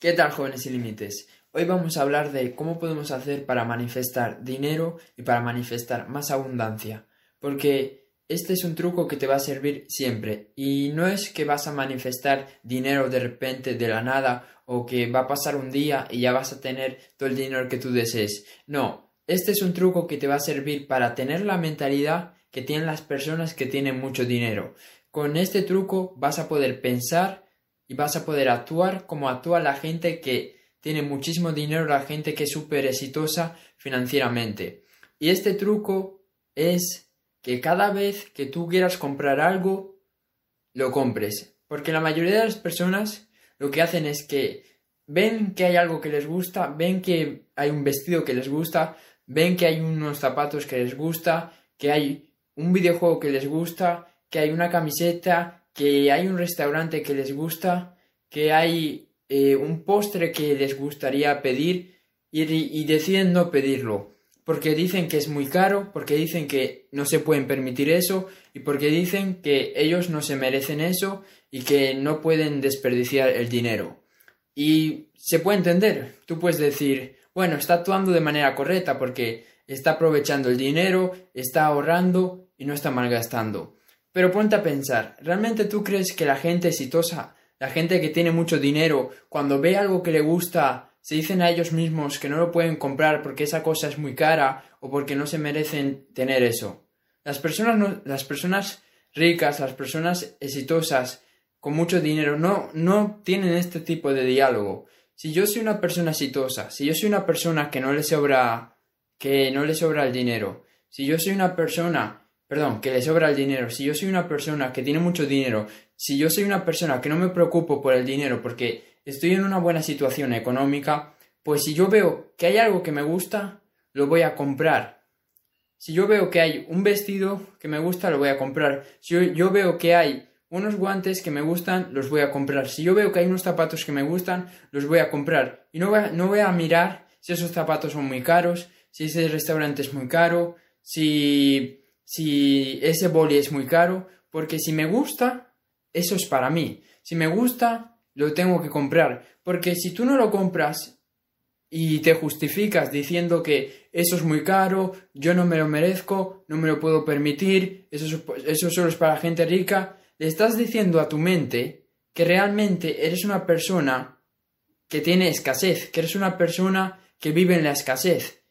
¿Qué tal jóvenes sin límites? Hoy vamos a hablar de cómo podemos hacer para manifestar dinero y para manifestar más abundancia. Porque este es un truco que te va a servir siempre. Y no es que vas a manifestar dinero de repente de la nada o que va a pasar un día y ya vas a tener todo el dinero que tú desees. No, este es un truco que te va a servir para tener la mentalidad que tienen las personas que tienen mucho dinero. Con este truco vas a poder pensar y vas a poder actuar como actúa la gente que tiene muchísimo dinero, la gente que es súper exitosa financieramente. Y este truco es que cada vez que tú quieras comprar algo, lo compres. Porque la mayoría de las personas lo que hacen es que ven que hay algo que les gusta, ven que hay un vestido que les gusta, ven que hay unos zapatos que les gusta, que hay un videojuego que les gusta, que hay una camiseta, que hay un restaurante que les gusta, que hay eh, un postre que les gustaría pedir y, deciden no pedirlo, porque dicen que es muy caro, porque dicen que no se pueden permitir eso y porque dicen que ellos no se merecen eso y que no pueden desperdiciar el dinero. Y se puede entender, tú puedes decir, bueno, está actuando de manera correcta porque está aprovechando el dinero, está ahorrando y no está malgastando. Pero ponte a pensar, ¿realmente tú crees que la gente exitosa, la gente que tiene mucho dinero, cuando ve algo que le gusta, se dicen a ellos mismos que no lo pueden comprar porque esa cosa es muy cara o porque no se merecen tener eso? Las personas, las personas ricas, las personas exitosas, con mucho dinero, no, no tienen este tipo de diálogo. Si yo soy una persona exitosa, si yo soy una persona que no le sobra, que no le sobra el dinero, si yo soy una persona perdón, que le sobra el dinero, si yo soy una persona que tiene mucho dinero, si yo soy una persona que no me preocupo por el dinero porque estoy en una buena situación económica, pues si yo veo que hay algo que me gusta, lo voy a comprar. Si yo veo que hay un vestido que me gusta, lo voy a comprar. Si yo, veo que hay unos guantes que me gustan, los voy a comprar. Si yo veo que hay unos zapatos que me gustan, los voy a comprar. Y no voy no voy a mirar si esos zapatos son muy caros, si ese restaurante es muy caro, si si ese boli es muy caro, porque si me gusta, eso es para mí. Si me gusta, lo tengo que comprar, porque si tú no lo compras y te justificas diciendo que eso es muy caro, yo no me lo merezco, no me lo puedo permitir, eso, eso solo es para gente rica, le estás diciendo a tu mente que realmente eres una persona que tiene escasez, que eres una persona que vive en la escasez.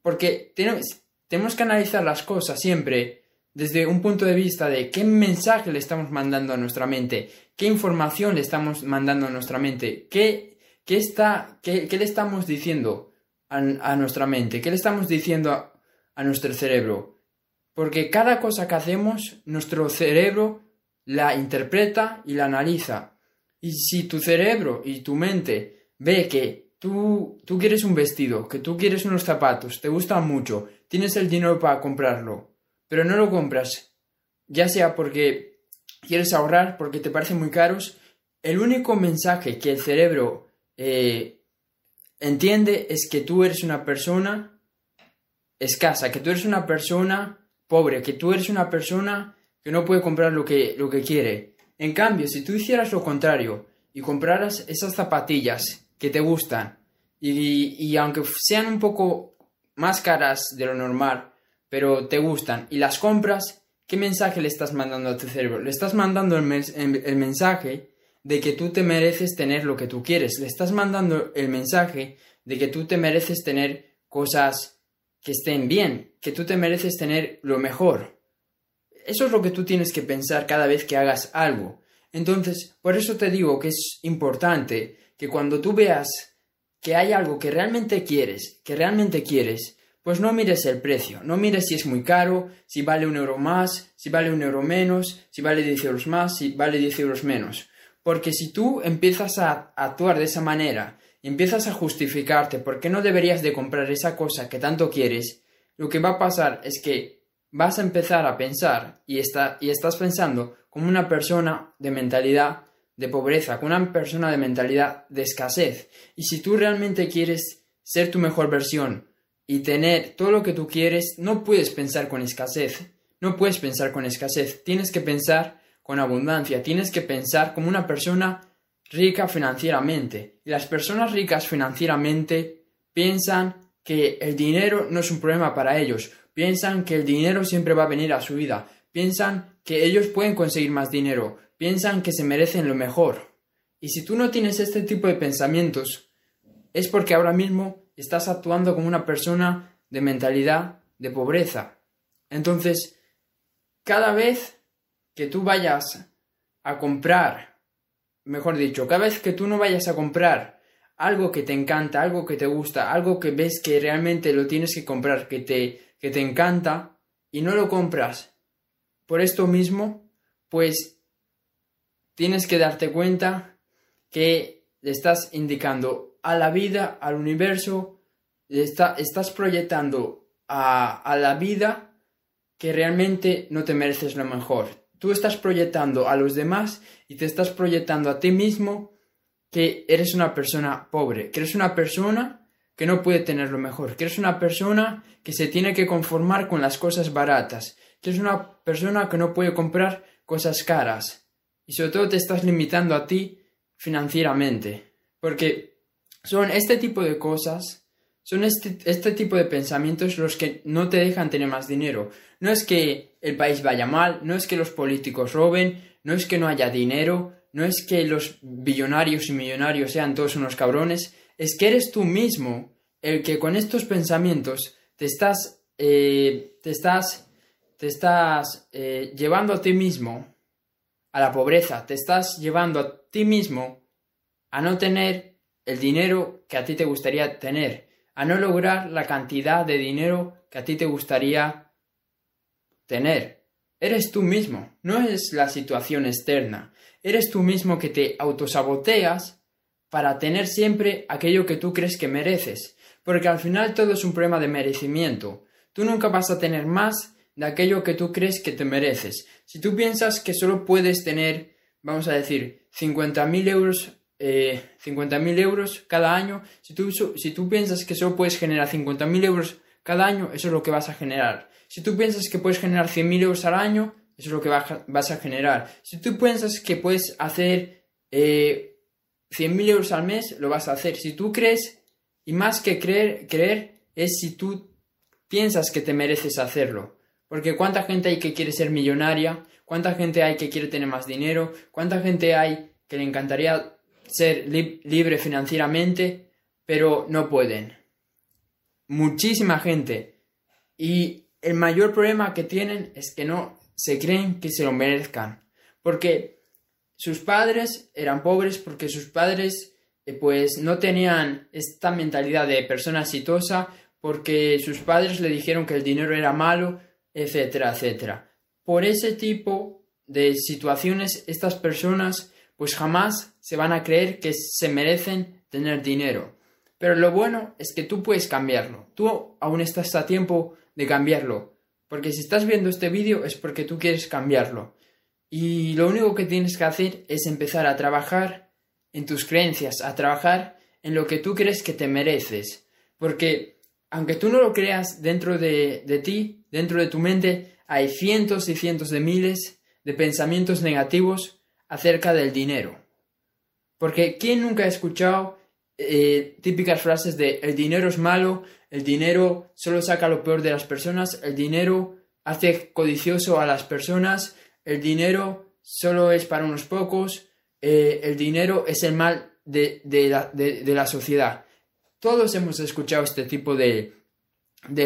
Porque tenemos que analizar las cosas siempre desde un punto de vista de qué mensaje le estamos mandando a nuestra mente, qué información le estamos mandando a nuestra mente, qué, qué, está, qué, le estamos diciendo a, nuestra mente, qué le estamos diciendo a, a nuestro cerebro. Porque cada cosa que hacemos, nuestro cerebro la interpreta y la analiza. Y si tu cerebro y tu mente ve que tú, tú quieres un vestido, que tú quieres unos zapatos, te gustan mucho, tienes el dinero para comprarlo, pero no lo compras, ya sea porque quieres ahorrar, porque te parecen muy caros, el único mensaje que el cerebro eh, entiende es que tú eres una persona escasa, que tú eres una persona pobre, que tú eres una persona que no puede comprar lo que, lo que quiere. En cambio, si tú hicieras lo contrario y compraras esas zapatillas que te gustan y, aunque sean un poco más caras de lo normal, pero te gustan y las compras, ¿qué mensaje le estás mandando a tu cerebro? Le estás mandando el, el mensaje de que tú te mereces tener lo que tú quieres. Le estás mandando el mensaje de que tú te mereces tener cosas que estén bien, que tú te mereces tener lo mejor. Eso es lo que tú tienes que pensar cada vez que hagas algo. Entonces, por eso te digo que es importante que cuando tú veas que hay algo que realmente quieres, que realmente quieres, pues no mires el precio, no mires si es muy caro, si vale un euro más, si vale un euro menos, si vale 10 euros más, si vale 10 euros menos. Porque si tú empiezas a actuar de esa manera, empiezas a justificarte por qué no deberías de comprar esa cosa que tanto quieres, lo que va a pasar es que vas a empezar a pensar y, está, y estás pensando como una persona de mentalidad de pobreza, con una persona de mentalidad de escasez. Y si tú realmente quieres ser tu mejor versión y tener todo lo que tú quieres, no puedes pensar con escasez. No puedes pensar con escasez. Tienes que pensar con abundancia. Tienes que pensar como una persona rica financieramente. Y las personas ricas financieramente piensan que el dinero no es un problema para ellos, piensan que el dinero siempre va a venir a su vida, piensan que ellos pueden conseguir más dinero, piensan que se merecen lo mejor. Y si tú no tienes este tipo de pensamientos, es porque ahora mismo estás actuando como una persona de mentalidad de pobreza. Entonces, cada vez que tú vayas a comprar, mejor dicho, cada vez que tú no vayas a comprar algo que te encanta, algo que te gusta, algo que ves que realmente lo tienes que comprar, que te, que te encanta, y no lo compras por esto mismo, pues tienes que darte cuenta que le estás indicando a la vida, al universo, estás proyectando a, a la vida que realmente no te mereces lo mejor. Tú estás proyectando a los demás y te estás proyectando a ti mismo que eres una persona pobre, que eres una persona que no puede tener lo mejor, que eres una persona que se tiene que conformar con las cosas baratas, que eres una persona que no puede comprar cosas caras y sobre todo te estás limitando a ti financieramente, porque son este tipo de cosas son este, este, tipo de pensamientos los que no te dejan tener más dinero. No es que el país vaya mal, no es que los políticos roben, no es que no haya dinero, no es que los billonarios y millonarios sean todos unos cabrones, es que eres tú mismo el que con estos pensamientos te estás, eh, te estás, te estás eh, llevando a ti mismo a la pobreza, te estás llevando a ti mismo a no tener el dinero que a ti te gustaría tener a no lograr la cantidad de dinero que a ti te gustaría tener. Eres tú mismo, no es la situación externa. Eres tú mismo que te autosaboteas para tener siempre aquello que tú crees que mereces, porque al final todo es un problema de merecimiento. Tú nunca vas a tener más de aquello que tú crees que te mereces. Si tú piensas que solo puedes tener, vamos a decir, 50.000 euros eh, 50.000 euros cada año, si tú, si tú piensas que solo puedes generar 50.000 euros cada año, eso es lo que vas a generar. Si tú piensas que puedes generar 100.000 euros al año, eso es lo que vas a generar. Si tú piensas que puedes hacer eh, 100.000 euros al mes, lo vas a hacer. Si tú crees, y más que creer, creer, es si tú piensas que te mereces hacerlo. Porque cuánta gente hay que quiere ser millonaria, cuánta gente hay que quiere tener más dinero, cuánta gente hay que le encantaría ser libre financieramente, pero no pueden. Muchísima gente. Y el mayor problema que tienen es que no se creen que se lo merezcan. Porque sus padres eran pobres, porque sus padres eh, pues no tenían esta mentalidad de persona exitosa, porque sus padres le dijeron que el dinero era malo, etcétera, etcétera. Por ese tipo de situaciones, estas personas pues jamás se van a creer que se merecen tener dinero. Pero lo bueno es que tú puedes cambiarlo. Tú aún estás a tiempo de cambiarlo. Porque si estás viendo este vídeo es porque tú quieres cambiarlo. Y lo único que tienes que hacer es empezar a trabajar en tus creencias, a trabajar en lo que tú crees que te mereces. Porque aunque tú no lo creas dentro de, de ti, dentro de tu mente, hay cientos y cientos de miles de pensamientos negativos acerca del dinero. Porque ¿quién nunca ha escuchado eh, típicas frases de el dinero es malo, el dinero solo saca lo peor de las personas, el dinero hace codicioso a las personas, el dinero solo es para unos pocos, eh, el dinero es el mal de, la, sociedad. Todos hemos escuchado este tipo de,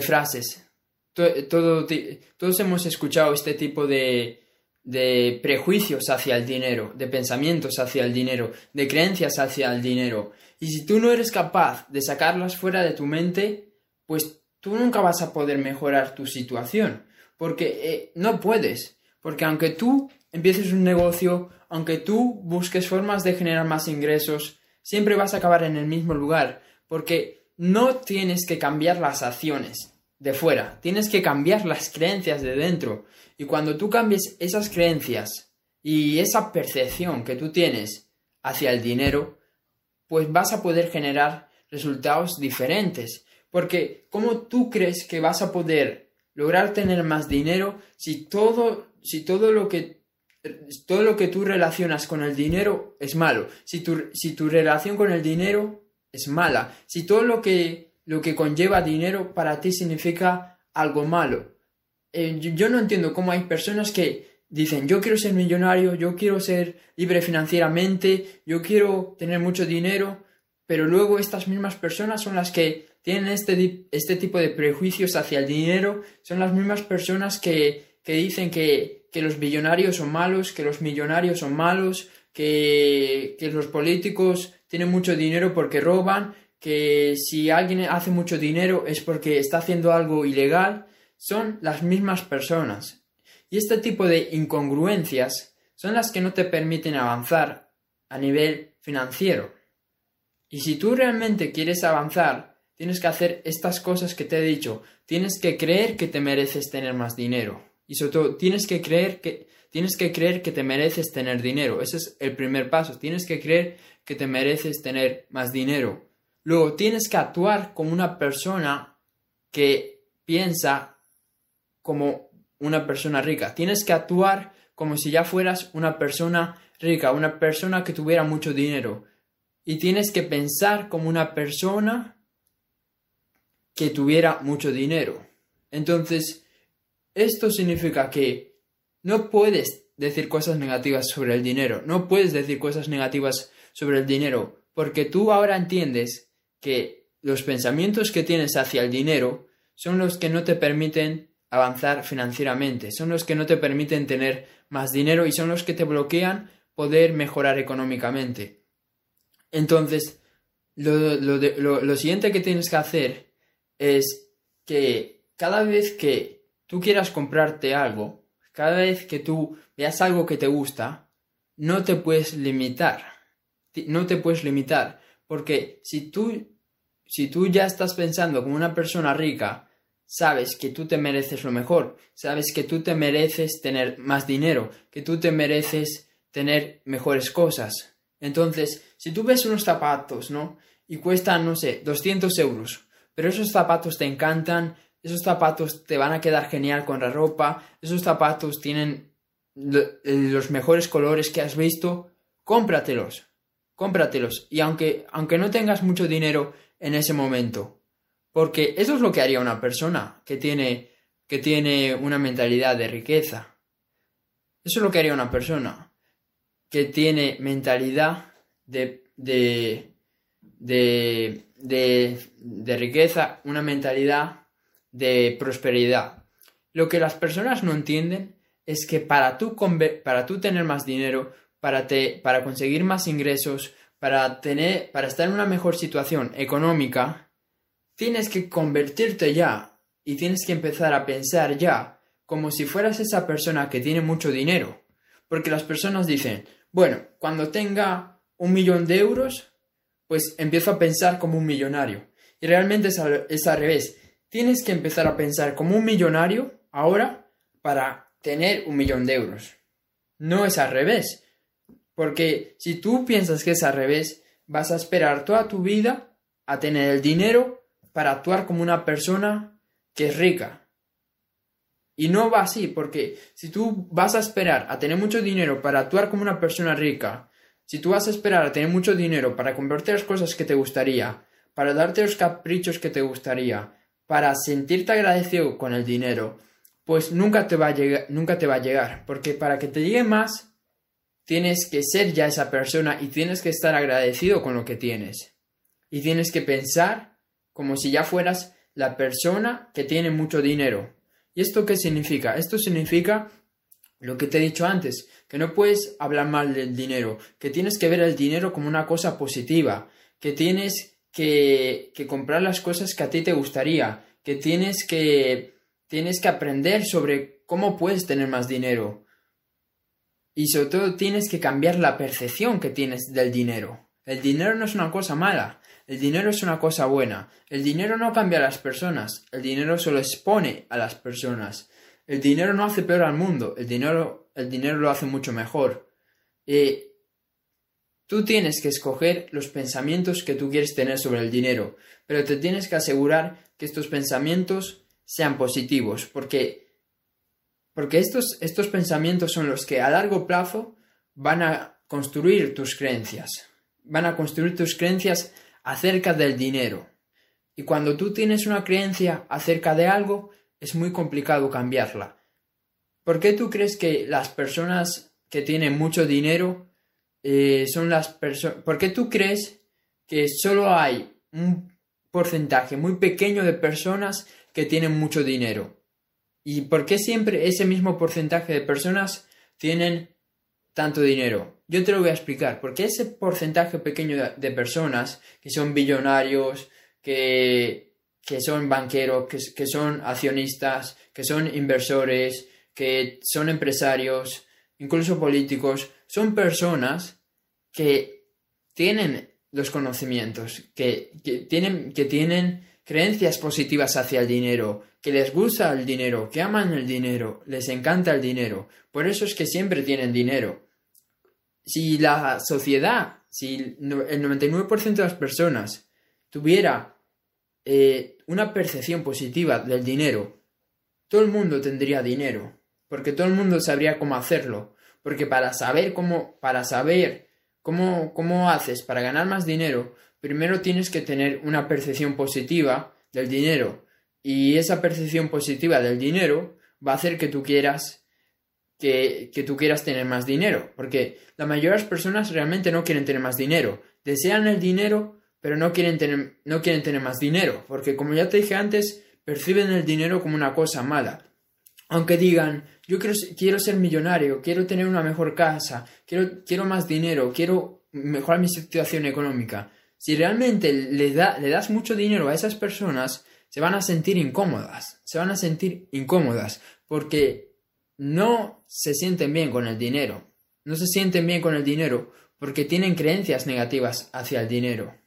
frases. todos hemos escuchado este tipo de, de prejuicios hacia el dinero, de pensamientos hacia el dinero, de creencias hacia el dinero. Y si tú no eres capaz de sacarlas fuera de tu mente, pues tú nunca vas a poder mejorar tu situación, porque eh, no puedes, porque aunque tú empieces un negocio, aunque tú busques formas de generar más ingresos, siempre vas a acabar en el mismo lugar, porque no tienes que cambiar las acciones de fuera, tienes que cambiar las creencias de dentro. Y cuando tú cambies esas creencias y esa percepción que tú tienes hacia el dinero, pues vas a poder generar resultados diferentes. Porque ¿cómo tú crees que vas a poder lograr tener más dinero si todo, si todo lo que todo lo que tú relacionas con el dinero es malo. Si tu, si tu relación con el dinero es mala, si todo lo que, lo que conlleva dinero para ti significa algo malo. Eh, yo, no entiendo cómo hay personas que dicen yo quiero ser millonario, yo quiero ser libre financieramente, yo quiero tener mucho dinero, pero luego estas mismas personas son las que tienen este, este tipo de prejuicios hacia el dinero, son las mismas personas que, que dicen que, que los millonarios son malos, que los millonarios son malos, que, que los políticos tienen mucho dinero porque roban, que si alguien hace mucho dinero es porque está haciendo algo ilegal, son las mismas personas. Y este tipo de incongruencias son las que no te permiten avanzar a nivel financiero. Y si tú realmente quieres avanzar, tienes que hacer estas cosas que te he dicho. Tienes que creer que te mereces tener más dinero. Y sobre todo, tienes que creer que, tienes que, creer que te mereces tener dinero. Ese es el primer paso. Tienes que creer que te mereces tener más dinero. Luego, tienes que actuar como una persona que piensa como una persona rica. Tienes que actuar como si ya fueras una persona rica, una persona que tuviera mucho dinero. Y tienes que pensar como una persona que tuviera mucho dinero. Entonces, esto significa que no puedes decir cosas negativas sobre el dinero, no puedes decir cosas negativas sobre el dinero, porque tú ahora entiendes que los pensamientos que tienes hacia el dinero son los que no te permiten avanzar financieramente, son los que no te permiten tener más dinero y son los que te bloquean poder mejorar económicamente. Entonces, lo, siguiente que tienes que hacer es que cada vez que tú quieras comprarte algo, cada vez que tú veas algo que te gusta, no te puedes limitar. No te puedes limitar. Porque si tú, si tú ya estás pensando como una persona rica, sabes que tú te mereces lo mejor, sabes que tú te mereces tener más dinero, que tú te mereces tener mejores cosas. Entonces, si tú ves unos zapatos, ¿no? Y cuestan, no sé, 200 euros, pero esos zapatos te encantan, esos zapatos te van a quedar genial con la ropa, esos zapatos tienen los mejores colores que has visto, cómpratelos, cómpratelos. Y aunque, aunque no tengas mucho dinero en ese momento, porque eso es lo que haría una persona que tiene, que tiene una mentalidad de riqueza. Eso es lo que haría una persona que tiene mentalidad de, de, de, de, riqueza, una mentalidad de prosperidad. Lo que las personas no entienden es que para tú, para tú tener más dinero, para, te, para conseguir más ingresos, para, tener, para estar en una mejor situación económica, Tienes que convertirte ya y tienes que empezar a pensar ya como si fueras esa persona que tiene mucho dinero. Porque las personas dicen, bueno, cuando tenga un millón de euros, pues empiezo a pensar como un millonario. Y realmente es es al revés. Tienes que empezar a pensar como un millonario ahora para tener un millón de euros. No es al revés. Porque si tú piensas que es al revés, vas a esperar toda tu vida a tener el dinero para actuar como una persona que es rica. Y no va así, porque si tú vas a esperar a tener mucho dinero para actuar como una persona rica, si tú vas a esperar a tener mucho dinero para comprarte las cosas que te gustaría, para darte los caprichos que te gustaría, para sentirte agradecido con el dinero, pues nunca te va a llegar, nunca te va a llegar, porque para que te llegue más, tienes que ser ya esa persona y tienes que estar agradecido con lo que tienes. Y tienes que pensar como si ya fueras la persona que tiene mucho dinero. ¿Y esto qué significa? Esto significa lo que te he dicho antes, que no puedes hablar mal del dinero, que tienes que ver el dinero como una cosa positiva, que tienes que, que comprar las cosas que a ti te gustaría, que tienes que tienes que aprender sobre cómo puedes tener más dinero. Y sobre todo tienes que cambiar la percepción que tienes del dinero. El dinero no es una cosa mala. El dinero es una cosa buena. El dinero no cambia a las personas. El dinero solo expone a las personas. El dinero no hace peor al mundo. El dinero, el dinero lo hace mucho mejor. Y tú tienes que escoger los pensamientos que tú quieres tener sobre el dinero. Pero te tienes que asegurar que estos pensamientos sean positivos. Porque, Porque estos, estos pensamientos son los que a largo plazo van a construir tus creencias. Van a construir tus creencias acerca del dinero. Y cuando tú tienes una creencia acerca de algo, es muy complicado cambiarla. ¿Por qué tú crees que las personas que tienen mucho dinero eh, son las personas... ¿Por qué tú crees que solo hay un porcentaje muy pequeño de personas que tienen mucho dinero? ¿Y por qué siempre ese mismo porcentaje de personas tienen tanto dinero? Yo te lo voy a explicar. Porque ese porcentaje pequeño de personas que son billonarios, que, que son banqueros, que, que son accionistas, que son inversores, que son empresarios, incluso políticos, son personas que tienen los conocimientos, que, tienen, que tienen creencias positivas hacia el dinero, que les gusta el dinero, que aman el dinero, les encanta el dinero. Por eso es que siempre tienen dinero. Si la sociedad, si el 99% de las personas tuviera eh, una percepción positiva del dinero, todo el mundo tendría dinero, porque todo el mundo sabría cómo hacerlo, porque para saber cómo, para saber cómo, cómo haces para ganar más dinero, primero tienes que tener una percepción positiva del dinero, y esa percepción positiva del dinero va a hacer que tú quieras que, que, tú quieras tener más dinero, porque la mayoría de las personas realmente no quieren tener más dinero, desean el dinero, pero no quieren tener, no quieren tener más dinero, porque como ya te dije antes, perciben el dinero como una cosa mala. Aunque digan, yo quiero, quiero ser millonario, quiero tener una mejor casa, quiero, quiero más dinero, quiero mejorar mi situación económica. Si realmente le, le das mucho dinero a esas personas, se van a sentir incómodas, se van a sentir incómodas, porque no se sienten bien con el dinero, no se sienten bien con el dinero porque tienen creencias negativas hacia el dinero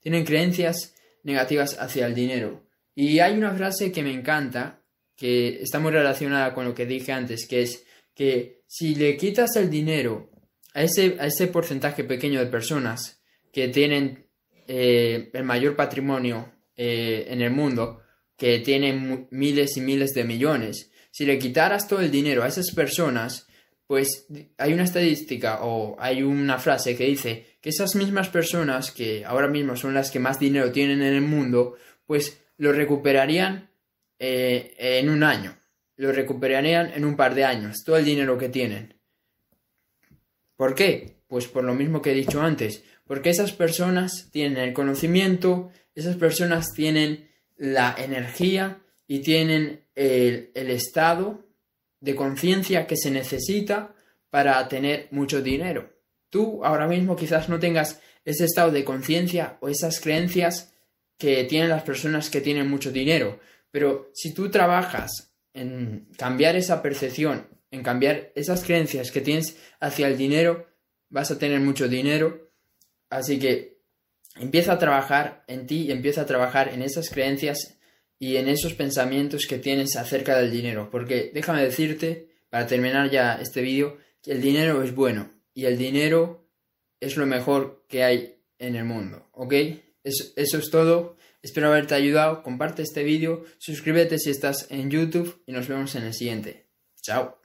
tienen creencias negativas hacia el dinero. Y hay una frase que me encanta, que está muy relacionada con lo que dije antes, que es que si le quitas el dinero a ese, a ese porcentaje pequeño de personas que tienen eh, el mayor patrimonio eh, en el mundo, que tienen miles y miles de millones, si le quitaras todo el dinero a esas personas, pues hay una estadística o hay una frase que dice que esas mismas personas que ahora mismo son las que más dinero tienen en el mundo, pues lo recuperarían eh, en un año, lo recuperarían en un par de años, todo el dinero que tienen. ¿Por qué? Pues por lo mismo que he dicho antes, porque esas personas tienen el conocimiento, esas personas tienen la energía y tienen el, el estado de conciencia que se necesita para tener mucho dinero. Tú ahora mismo quizás no tengas ese estado de conciencia o esas creencias que tienen las personas que tienen mucho dinero, pero si tú trabajas en cambiar esa percepción, en cambiar esas creencias que tienes hacia el dinero, vas a tener mucho dinero. Así que empieza a trabajar en ti, empieza a trabajar en esas creencias y en esos pensamientos que tienes acerca del dinero. Porque déjame decirte, para terminar ya este vídeo, que el dinero es bueno y el dinero es lo mejor que hay en el mundo, ¿ok? Eso, eso es todo. Espero haberte ayudado. Comparte este vídeo, suscríbete si estás en YouTube y nos vemos en el siguiente. Chao.